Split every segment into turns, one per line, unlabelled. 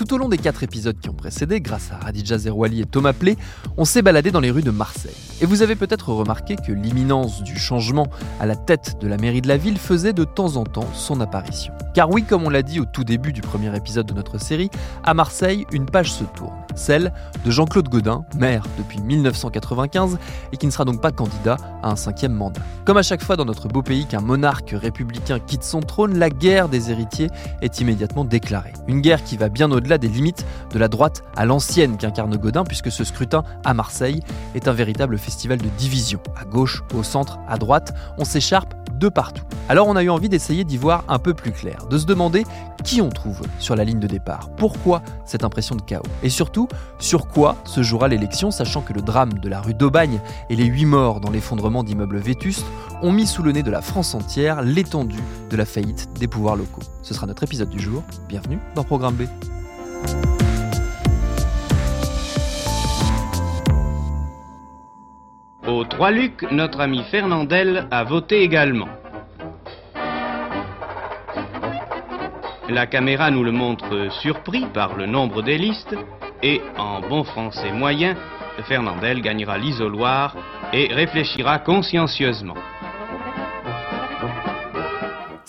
Tout au long des quatre épisodes qui ont précédé, grâce à Radija Zerouali et Thomas Plé, on s'est baladé dans les rues de Marseille. Et vous avez peut-être remarqué que l'imminence du changement à la tête de la mairie de la ville faisait de temps en temps son apparition. Car oui, comme on l'a dit au tout début du premier épisode de notre série, à Marseille, une page se tourne, celle de Jean-Claude Godin, maire depuis 1995 et qui ne sera donc pas candidat à un cinquième mandat. Comme à chaque fois dans notre beau pays qu'un monarque républicain quitte son trône, la guerre des héritiers est immédiatement déclarée. Une guerre qui va bien au-delà des limites de la droite à l'ancienne qu'incarne Godin, puisque ce scrutin à Marseille est un véritable festival de division. À gauche, au centre, à droite, on s'écharpe de partout. Alors on a eu envie d'essayer d'y voir un peu plus clair, de se demander qui on trouve sur la ligne de départ, pourquoi cette impression de chaos, et surtout sur quoi se jouera l'élection, sachant que le drame de la rue d'Aubagne et les huit morts dans l'effondrement d'immeubles vétustes ont mis sous le nez de la France entière l'étendue de la faillite des pouvoirs locaux. Ce sera notre épisode du jour, bienvenue dans Programme B.
Au Trois-Lucs, notre ami Fernandel a voté également. La caméra nous le montre surpris par le nombre des listes et, en bon français moyen, Fernandel gagnera l'isoloir et réfléchira consciencieusement.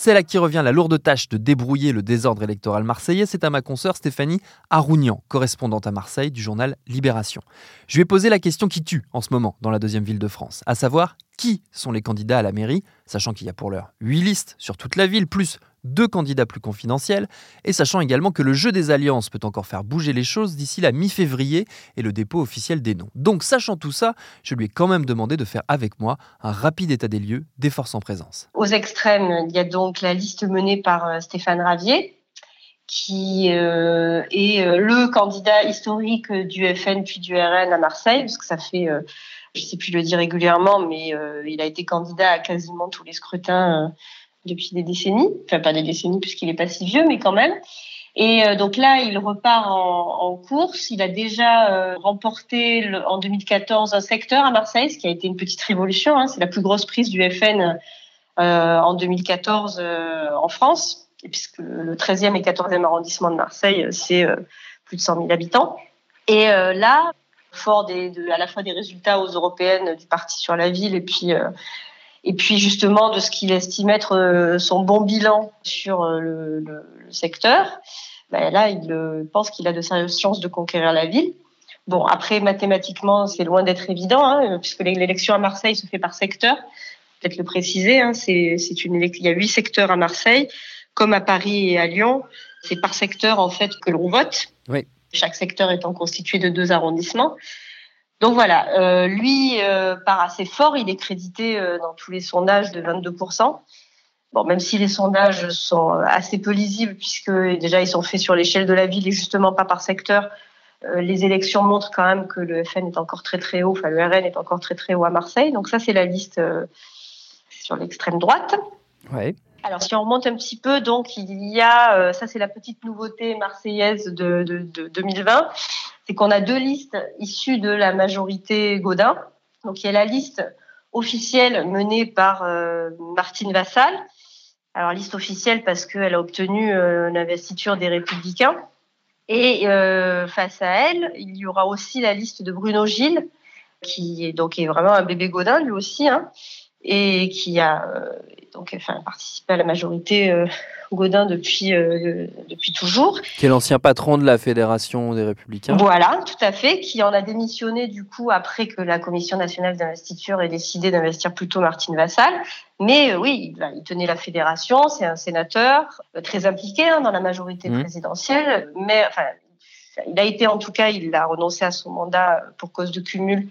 C'est là qui revient la lourde tâche de débrouiller le désordre électoral marseillais. C'est à ma consoeur Stéphanie Arounian, correspondante à Marseille du journal Libération. Je lui ai posé la question qui tue en ce moment dans la deuxième ville de France, à savoir qui sont les candidats à la mairie, sachant qu'il y a pour l'heure huit listes sur toute la ville, plus deux candidats plus confidentiels, et sachant également que le jeu des alliances peut encore faire bouger les choses d'ici la mi-février et le dépôt officiel des noms. Donc, sachant tout ça, je lui ai quand même demandé de faire avec moi un rapide état des lieux des forces en présence.
Aux extrêmes, il y a donc la liste menée par euh, Stéphane Ravier, qui euh, est euh, le candidat historique du FN puis du RN à Marseille, parce que ça fait, je ne sais plus le dire régulièrement, mais il a été candidat à quasiment tous les scrutins depuis des décennies, enfin pas des décennies puisqu'il est pas si vieux, mais quand même. Et euh, donc là, il repart en, course. Il a déjà euh, remporté en 2014 un secteur à Marseille, ce qui a été une petite révolution. Hein. C'est la plus grosse prise du FN euh, en 2014 euh, en France, puisque le 13e et 14e arrondissement de Marseille, c'est plus de 100 000 habitants. Et là, fort à la fois des résultats aux européennes du parti sur la ville et puis et puis justement de ce qu'il estime être euh, son bon bilan sur euh, le, le, le secteur, ben là, il euh, pense qu'il a de sérieuses chances de conquérir la ville. Bon, après, mathématiquement, c'est loin d'être évident, hein, puisque l'élection à Marseille se fait par secteur. Peut-être le préciser, hein, c'est, c'est une il y a huit secteurs à Marseille, comme à Paris et à Lyon. C'est par secteur, en fait, que l'on vote.
Oui.
Chaque secteur étant constitué de deux arrondissements. Donc voilà, euh, lui euh, part assez fort, il est crédité euh, dans tous les sondages de 22%. Bon, même si les sondages sont assez peu lisibles puisque déjà ils sont faits sur l'échelle de la ville et justement pas par secteur, les élections montrent quand même que le FN est encore très très haut, enfin le RN est encore très très haut à Marseille. Donc ça c'est la liste euh, sur l'extrême droite.
Ouais.
Alors si on remonte un petit peu, donc il y a, euh, ça c'est la petite nouveauté marseillaise de, de, de 2020 c'est qu'on a deux listes issues de la majorité Godin. Donc il y a la liste officielle menée par euh, Martine Vassal, Alors liste officielle parce qu'elle a obtenu l'investiture des Républicains. Et face à elle, il y aura aussi la liste de Bruno Gilles, qui est donc est vraiment un bébé Godin lui aussi, hein, et qui a donc enfin, participé à la majorité Godin depuis, euh, depuis toujours.
Qui est l'ancien patron de la Fédération des Républicains.
Voilà, tout à fait, qui en a démissionné du coup après que la Commission nationale d'investiture ait décidé d'investir plutôt Martine Vassal. Mais euh, oui, il, tenait la fédération, c'est un sénateur euh, très impliqué hein, dans la majorité mmh. présidentielle, mais enfin, il a été en tout cas, il a renoncé à son mandat pour cause de cumul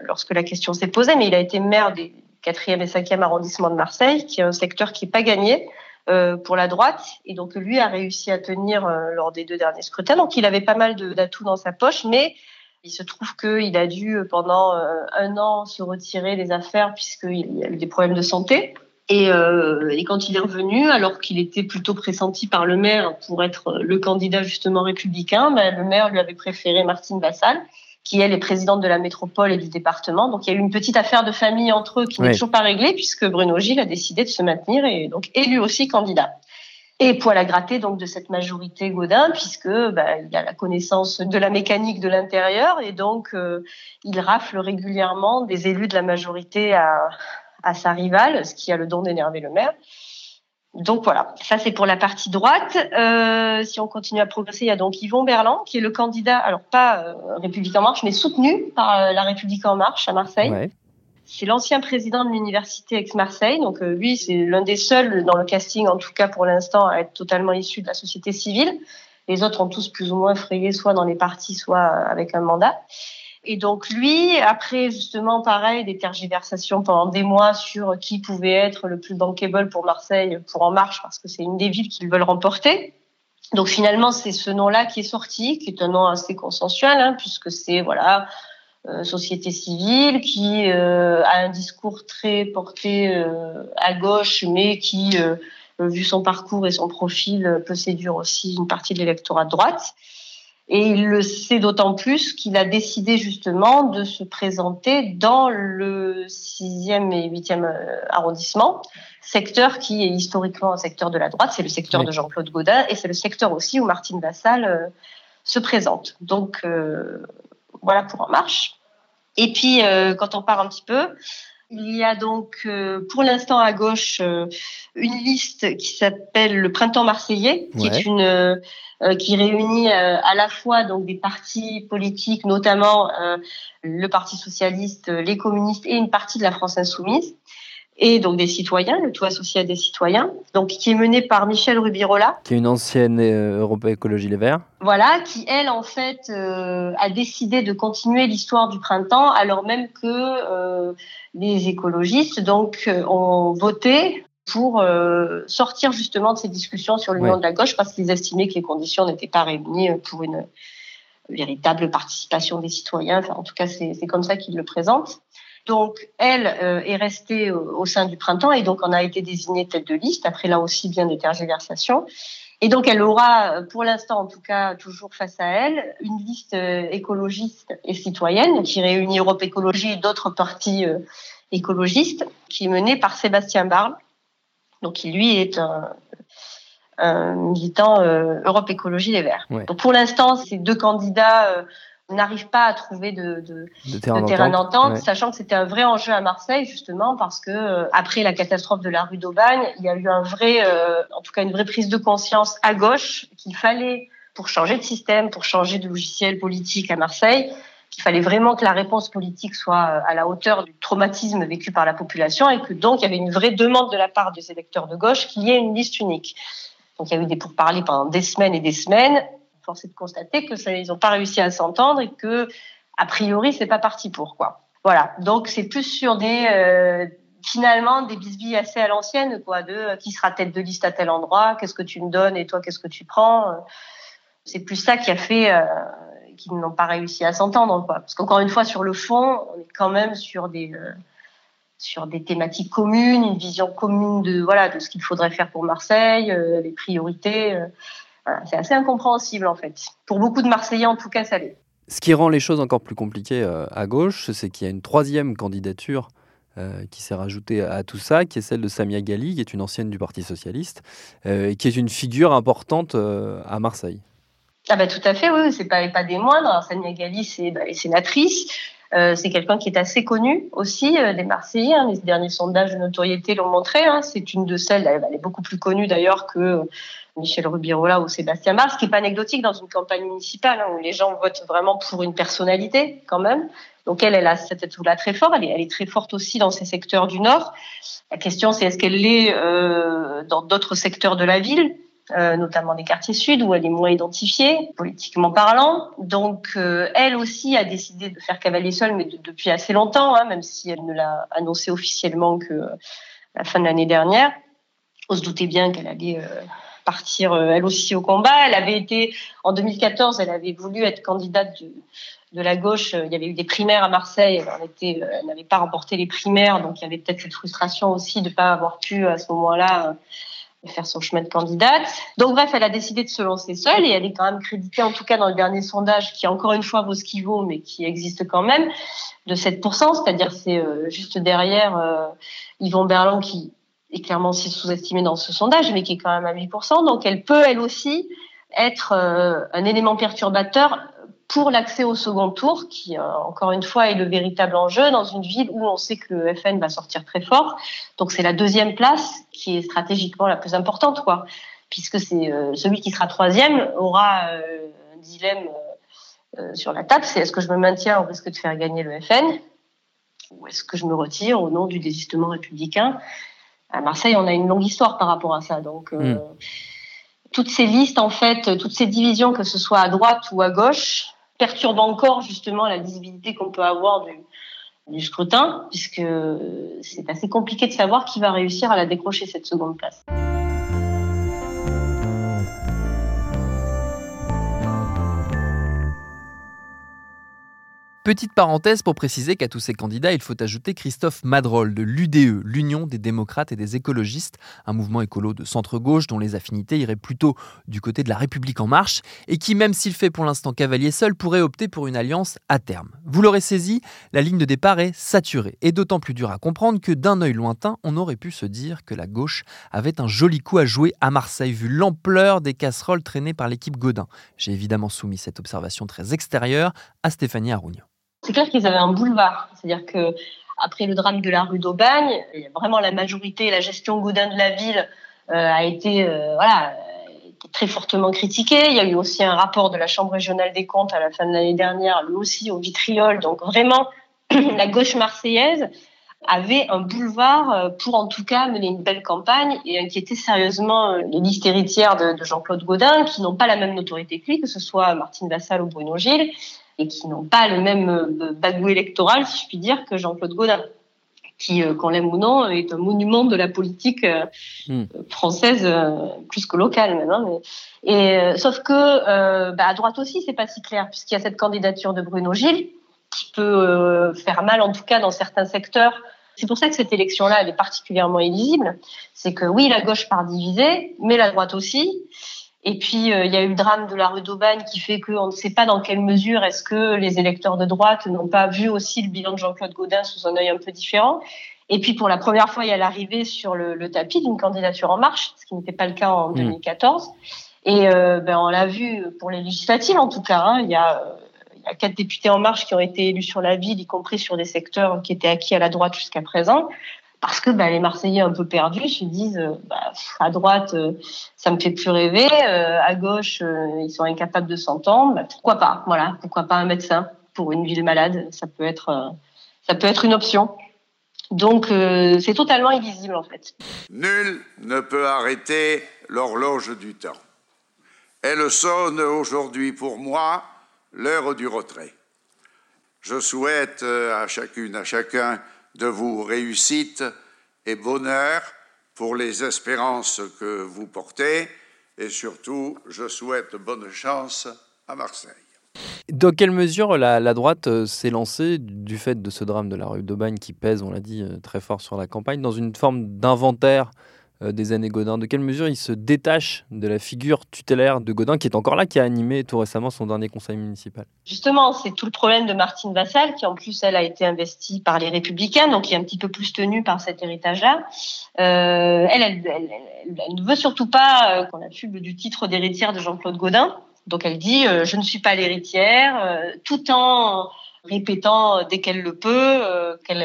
lorsque la question s'est posée, mais il a été maire des 4e et 5e arrondissements de Marseille, qui est un secteur qui n'est pas gagné. Euh, pour la droite. Et donc, lui a réussi à tenir euh, lors des deux derniers scrutins. Donc, il avait pas mal d'atouts dans sa poche, mais il se trouve qu'il a dû, euh, pendant un an, se retirer des affaires puisqu'il a eu des problèmes de santé. Et, et quand il est revenu, alors qu'il était plutôt pressenti par le maire pour être le candidat justement républicain, ben, le maire lui avait préféré Martine Vassal qui elle est présidente de la métropole et du département. Donc il y a eu une petite affaire de famille entre eux qui n'est toujours pas réglée puisque Bruno Gilles a décidé de se maintenir et donc élu aussi candidat. Et poil à gratter donc de cette majorité Godin puisque bah, il a la connaissance de la mécanique de l'intérieur et donc euh, il rafle régulièrement des élus de la majorité à, à sa rivale, ce qui a le don d'énerver le maire. Donc voilà, ça c'est pour la partie droite. Euh, si on continue à progresser, il y a donc Yvon Berland, qui est le candidat, alors pas euh, République en marche, mais soutenu par euh, la République en marche à Marseille. C'est l'ancien président de l'université Aix-Marseille, donc lui c'est l'un des seuls dans le casting, en tout cas pour l'instant, à être totalement issu de la société civile. Les autres ont tous plus ou moins frayé, soit dans les partis, soit avec un mandat. Et donc lui, après justement pareil, des tergiversations pendant des mois sur qui pouvait être le plus bankable pour Marseille, pour En Marche, parce que c'est une des villes qu'ils veulent remporter. Donc finalement, c'est ce nom-là qui est sorti, qui est un nom assez consensuel, hein, puisque c'est voilà euh, société civile qui euh, a un discours très porté euh, à gauche, mais qui, vu son parcours et son profil, peut séduire aussi une partie de l'électorat de droite. Et il le sait d'autant plus qu'il a décidé justement de se présenter dans le 6e et 8e euh, arrondissement, secteur qui est historiquement un secteur de la droite, c'est le secteur de Jean-Claude Gaudin, et c'est le secteur aussi où Martine Vassal euh, se présente. Donc euh, voilà pour En Marche. Et puis, quand on part un petit peu, il y a donc euh, pour l'instant à gauche euh, une liste qui s'appelle le Printemps marseillais, qui est une euh, qui réunit à la fois donc des partis politiques, notamment le Parti socialiste, les communistes et une partie de la France insoumise et donc des citoyens, le tout associé à des citoyens, donc qui est mené par Michel Rubirola.
Qui est une ancienne euh, Europe Écologie Les Verts.
Voilà, qui elle en fait euh, a décidé de continuer l'histoire du printemps alors même que euh, les écologistes donc ont voté pour sortir justement de ces discussions sur l'union de la gauche parce qu'ils estimaient que les conditions n'étaient pas réunies pour une véritable participation des citoyens. Enfin, en tout cas, c'est comme ça qu'ils le présentent. Donc, elle euh, est restée au, sein du printemps et donc on a été désignée tête de liste, après là aussi bien des tergiversations. Et donc, elle aura, pour l'instant en tout cas, toujours face à elle, une liste euh, écologiste et citoyenne qui réunit Europe Écologie et d'autres partis euh, écologistes, qui est menée par Sébastien Barle, donc qui lui est un, militant Europe Écologie Les Verts. Donc pour l'instant, ces deux candidats n'arrive pas à trouver de, de, terrain d'entente, sachant que c'était un vrai enjeu à Marseille justement parce que euh, après la catastrophe de la rue d'Aubagne, il y a eu un vrai, euh, en tout cas une vraie prise de conscience à gauche qu'il fallait pour changer de système, pour changer de logiciel politique à Marseille, qu'il fallait vraiment que la réponse politique soit euh, à la hauteur du traumatisme vécu par la population et que donc il y avait une vraie demande de la part des électeurs de gauche qu'il y ait une liste unique. Donc il y a eu des pourparlers pendant des semaines et des semaines force est de constater que ça, ils n'ont pas réussi à s'entendre et que a priori c'est pas parti pour quoi. Voilà. Donc c'est plus sur des euh, finalement des bisbilles assez à l'ancienne quoi de euh, qui sera tête de liste à tel endroit, qu'est-ce que tu me donnes et toi qu'est-ce que tu prends. C'est plus ça qui a fait euh, qu'ils n'ont pas réussi à s'entendre quoi. Parce qu'encore une fois sur le fond, on est quand même sur des sur des thématiques communes, une vision commune de voilà de ce qu'il faudrait faire pour Marseille, les priorités c'est assez incompréhensible en fait. Pour beaucoup de Marseillais, en tout cas, ça l'est.
Ce qui rend les choses encore plus compliquées euh, à gauche, c'est qu'il y a une troisième candidature euh, qui s'est rajoutée à tout ça, qui est celle de Samia Ghali, qui est une ancienne du Parti socialiste, euh, et qui est une figure importante à Marseille.
Ah bah tout à fait, oui, c'est pas, pas des moindres. Samia Ghali, c'est bah, sénatrice. Euh, c'est quelqu'un qui est assez connu aussi euh, des Marseillais. Hein. Les derniers sondages de notoriété l'ont montré. Hein. C'est une de celles, elle, est beaucoup plus connue d'ailleurs que Michel Rubirola ou Sébastien Bach, ce qui n'est pas anecdotique dans une campagne municipale hein, où les gens votent vraiment pour une personnalité quand même. Donc elle, elle a cette atout-là très fort. Elle est, elle est, très forte aussi dans ces secteurs du Nord. La question, c'est est-ce qu'elle l'est euh, dans d'autres secteurs de la ville? Euh, notamment des quartiers sud où elle est moins identifiée, politiquement parlant. Donc, euh, elle aussi a décidé de faire cavalier seul, mais depuis assez longtemps, hein, même si elle ne l'a annoncé officiellement que euh, la fin de l'année dernière. On se doutait bien qu'elle allait partir elle aussi au combat. Elle avait été, en 2014, elle avait voulu être candidate de, de la gauche. Il y avait eu des primaires à Marseille. Elle, n'avait pas remporté les primaires, donc il y avait peut-être cette frustration aussi de ne pas avoir pu à ce moment-là faire son chemin de candidate. Donc bref, elle a décidé de se lancer seule et elle est quand même créditée, en tout cas dans le dernier sondage, qui encore une fois vaut ce qu'il vaut, mais qui existe quand même, de 7%, c'est-à-dire c'est euh, juste derrière euh, Yvon Berland qui est clairement sous-estimé dans ce sondage, mais qui est quand même à 8%. Donc elle peut, elle aussi, être euh, un élément perturbateur pour l'accès au second tour, qui euh, encore une fois est le véritable enjeu dans une ville où on sait que le FN va sortir très fort. Donc c'est la deuxième place qui est stratégiquement la plus importante, quoi, puisque c'est euh, celui qui sera troisième aura euh, un dilemme sur la table, c'est est-ce que je me maintiens au risque de faire gagner le FN ou est-ce que je me retire au nom du désistement républicain? À Marseille, on a une longue histoire par rapport à ça, donc. Hmm. toutes ces listes, en fait, toutes ces divisions, que ce soit à droite ou à gauche, perturbe encore justement la visibilité qu'on peut avoir du, scrutin, puisque c'est assez compliqué de savoir qui va réussir à la décrocher cette seconde place.
Petite parenthèse pour préciser qu'à tous ces candidats, il faut ajouter Christophe Madrol de l'UDE, l'Union des démocrates et des écologistes, un mouvement écolo de centre-gauche dont les affinités iraient plutôt du côté de la République en marche et qui, même s'il fait pour l'instant cavalier seul, pourrait opter pour une alliance à terme. Vous l'aurez saisi, la ligne de départ est saturée et d'autant plus dur à comprendre que d'un œil lointain, on aurait pu se dire que la gauche avait un joli coup à jouer à Marseille vu l'ampleur des casseroles traînées par l'équipe Godin. J'ai évidemment soumis cette observation très extérieure à Stéphanie Arougnon.
C'est clair qu'ils avaient un boulevard. C'est-à-dire que après le drame de la rue d'Aubagne, vraiment la majorité, la gestion Gaudin de la ville euh, a été euh, voilà très fortement critiquée. Il y a eu aussi un rapport de la Chambre régionale des comptes à la fin de l'année dernière, lui aussi au vitriol. Donc vraiment, la gauche marseillaise avait un boulevard euh, pour en tout cas mener une belle campagne et inquiéter sérieusement les listes héritières de, de Jean-Claude Gaudin, qui n'ont pas la même notoriété que lui, que ce soit Martine Vassal ou Bruno Gilles, et qui n'ont pas le même euh, bagou électoral, si je puis dire, que Jean-Claude Gaudin qui, euh, qu'on l'aime ou non, est un monument de la politique euh, hmm. française plus que locale maintenant. Et sauf que bah, à droite aussi, c'est pas si clair puisqu'il y a cette candidature de Bruno Gilles qui peut faire mal, en tout cas dans certains secteurs. C'est pour ça que cette élection-là, elle est particulièrement illisible. C'est que oui, la gauche part divisée, mais la droite aussi. Et puis, euh, il y a eu le drame de la rue d'Aubagne qui fait qu'on ne sait pas dans quelle mesure est-ce que les électeurs de droite n'ont pas vu aussi le bilan de Jean-Claude Gaudin sous un œil un peu différent. Et puis, pour la première fois, il y a l'arrivée sur le, le tapis d'une candidature en marche, ce qui n'était pas le cas en 2014. Mmh. Et euh, ben, on l'a vu pour les législatives, en tout cas. Hein, il, y a, il y a quatre députés en marche qui ont été élus sur la ville, y compris sur des secteurs qui étaient acquis à la droite jusqu'à présent parce que bah, les Marseillais un peu perdus se disent euh, bah, à droite euh, ça me fait plus rêver, euh, à gauche ils sont incapables de s'entendre, bah, pourquoi pas Voilà, pourquoi pas un médecin pour une ville malade Ça peut être ça peut être une option. Donc c'est totalement illisible en fait.
Nul ne peut arrêter l'horloge du temps. Elle sonne aujourd'hui pour moi l'heure du retrait. Je souhaite à chacune, à chacun de vous réussite et bonheur pour les espérances que vous portez et surtout, je souhaite bonne chance à Marseille.
Dans quelle mesure la, droite euh, s'est lancée, du fait de ce drame de la rue d'Aubagne qui pèse, on l'a dit, euh, très fort sur la campagne, dans une forme d'inventaire des années Godin De quelle mesure il se détache de la figure tutélaire de Godin, qui est encore là, qui a animé tout récemment son dernier conseil municipal?
Justement, c'est tout le problème de Martine Vassal, qui en plus, elle a été investie par les Républicains, donc qui est un petit peu plus tenue par cet héritage-là. Euh, elle, ne veut surtout pas euh, qu'on affuble du titre d'héritière de Jean-Claude Godin. Donc elle dit euh, je ne suis pas l'héritière, euh, tout en répétant dès qu'elle le peut qu'elle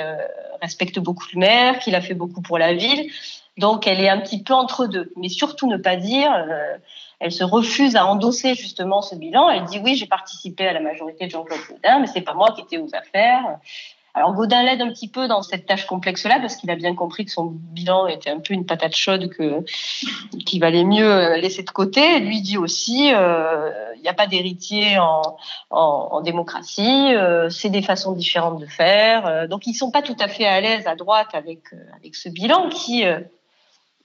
respecte beaucoup le maire, qu'il a fait beaucoup pour la ville. Donc elle est un petit peu entre deux, mais surtout ne pas dire. elle se refuse à endosser justement ce bilan. Elle dit oui, j'ai participé à la majorité de Jean-Claude Godin, mais c'est pas moi qui étais aux affaires. Alors Godin l'aide un petit peu dans cette tâche complexe-là parce qu'il a bien compris que son bilan était un peu une patate chaude que qu'il valait mieux laisser de côté. Lui dit aussi, euh, il n'y a pas d'héritier en, en, démocratie, euh, c'est des façons différentes de faire. Euh, donc ils sont pas tout à fait à l'aise à droite avec avec ce bilan qui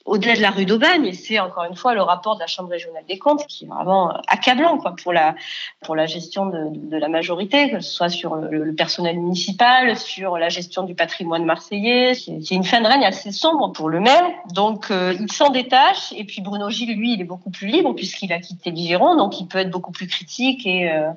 au-delà de la rue d'Aubagne, et c'est encore une fois le rapport de la Chambre régionale des comptes qui est vraiment accablant quoi, pour, la, pour la gestion de, de la majorité, que ce soit sur le, personnel municipal, sur la gestion du patrimoine marseillais. C'est une fin de règne assez sombre pour le maire. Donc euh, il s'en détache, et puis Bruno Gilles, lui, il est beaucoup plus libre puisqu'il a quitté l'Igeron, donc il peut être beaucoup plus critique, et euh,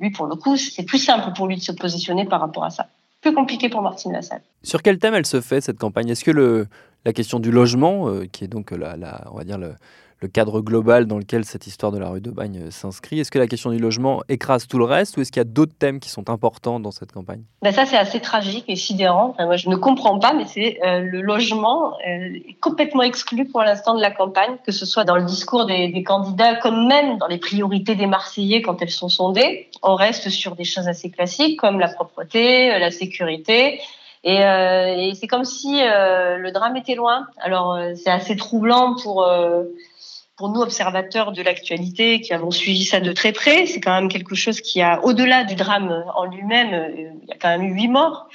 lui, pour le coup, c'est plus simple pour lui de se positionner par rapport à ça plus compliqué pour Martine Lassalle.
Sur quel thème elle se fait cette campagne? Est-ce que le, la question du logement, euh, qui est donc la, la, on va dire le, le cadre global dans lequel cette histoire de la rue de Bagne euh, s'inscrit. Est-ce que la question du logement écrase tout le reste ou est-ce qu'il y a d'autres thèmes qui sont importants dans cette campagne?
Ben Ça, c'est assez tragique et sidérant. moi, je ne comprends pas, mais c'est euh, le logement euh, est complètement exclu pour l'instant de la campagne, que ce soit dans le discours des, candidats comme même dans les priorités des Marseillais quand elles sont sondées. On reste sur des choses assez classiques comme la propreté, la sécurité. Et, c'est comme si le drame était loin. Alors c'est assez troublant pour pour nous, observateurs de l'actualité, qui avons suivi ça de très près, c'est quand même quelque chose qui a, au-delà du drame en lui-même, euh, il y a quand même eu huit morts.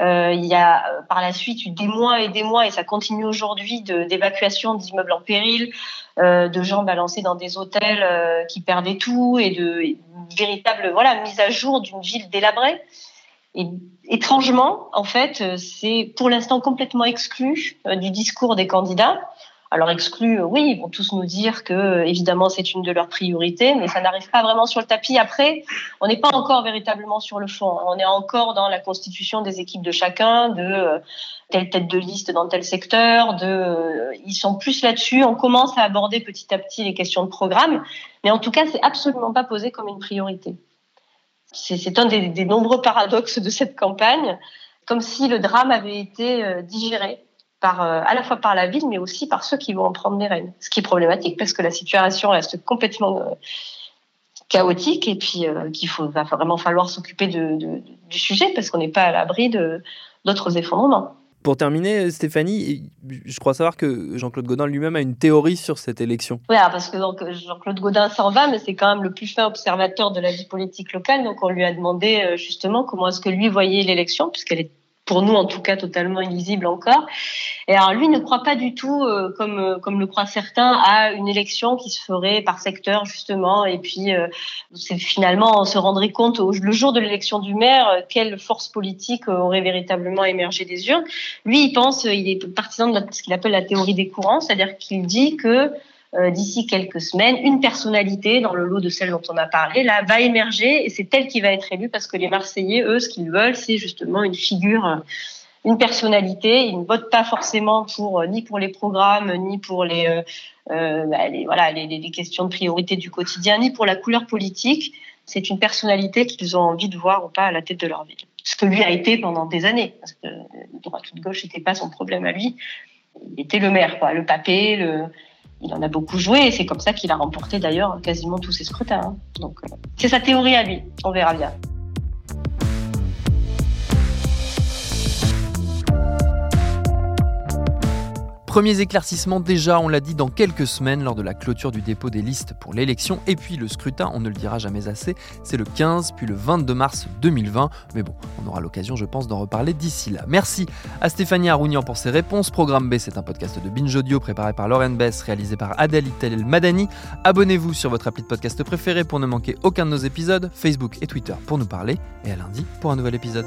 Euh, il y a euh, par la suite eu des mois et des mois, et ça continue aujourd'hui, d'évacuation d'immeubles en péril, euh, de gens balancés dans des hôtels euh, qui perdaient tout, et de véritable voilà mise à jour d'une ville délabrée. Et étrangement, en fait, c'est pour l'instant complètement exclu du discours des candidats. Alors exclu, euh, oui, ils vont tous nous dire que euh, évidemment c'est une de leurs priorités, mais ça n'arrive pas vraiment sur le tapis. Après, on n'est pas encore véritablement sur le fond. On est encore dans la constitution des équipes de chacun, de euh, telle tête de liste dans tel secteur. Ils sont plus là-dessus. On commence à aborder petit à petit les questions de programme, mais en tout cas, c'est absolument pas posé comme une priorité. C'est un des nombreux paradoxes de cette campagne, comme si le drame avait été digéré par, euh, à la fois par la ville, mais aussi par ceux qui vont en prendre les rênes. Ce qui est problématique parce que la situation reste complètement euh, chaotique et puis euh, qu'il faut va vraiment falloir s'occuper de, du sujet parce qu'on n'est pas à l'abri d'autres effondrements.
Pour terminer, Stéphanie, je crois savoir que Jean-Claude Godin lui-même a une théorie sur cette élection.
Oui, parce que Jean-Claude Godin s'en va, mais c'est quand même le plus fin observateur de la vie politique locale. Donc on lui a demandé justement comment est-ce que lui voyait l'élection, puisqu'elle est pour nous en tout cas totalement illisible encore. Et alors lui ne croit pas du tout, euh, comme euh, comme le croient certains, à une élection qui se ferait par secteur justement. Et puis euh, finalement on se rendrait compte le jour de l'élection du maire quelle force politique aurait véritablement émergé des urnes. Lui il pense, il est partisan de ce qu'il appelle la théorie des courants, c'est-à-dire qu'il dit que d'ici quelques semaines, une personnalité dans le lot de celles dont on a parlé là va émerger et c'est elle qui va être élue parce que les Marseillais, eux, ce qu'ils veulent, c'est justement une figure, euh, une personnalité. Ils ne votent pas forcément pour euh, ni pour les programmes ni pour les, euh, bah, voilà les, les, questions de priorité du quotidien ni pour la couleur politique. C'est une personnalité qu'ils ont envie de voir ou pas à la tête de leur ville. Ce que lui a été pendant des années, parce que droite ou de gauche n'était pas son problème à lui. Il était le maire, quoi, le papé, le, il en a beaucoup joué et c'est comme ça qu'il a remporté d'ailleurs quasiment tous ses scrutins. Hein. Donc euh, c'est sa théorie à lui, on verra bien.
Premiers éclaircissements déjà, on l'a dit, dans quelques semaines lors de la clôture du dépôt des listes pour l'élection. Et puis le scrutin, on ne le dira jamais assez, c'est le 15 puis le 22 mars 2020. Mais bon, on aura l'occasion, je pense, d'en reparler d'ici là. Merci à Stéphanie Arounian pour ses réponses. Programme B, c'est un podcast de Binge Audio préparé par Lauren Bess, réalisé par Adèle Itel Madani. Abonnez-vous sur votre appli de podcast préféré pour ne manquer aucun de nos épisodes, Facebook et Twitter pour nous parler. Et à lundi pour un nouvel épisode.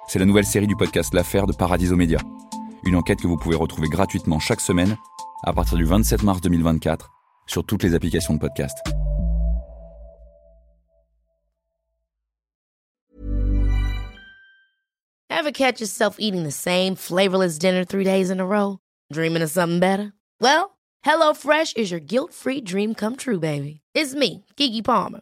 c'est la nouvelle série du podcast L'affaire de Paradiso Média. Une enquête que vous pouvez retrouver gratuitement chaque semaine à partir du 27 mars 2024 sur toutes les applications de podcast.
Ever catch yourself eating the same flavorless dinner three days in a row? Dreaming of something better? Well, HelloFresh is your guilt-free dream come true, baby. It's me, Kiki Palmer.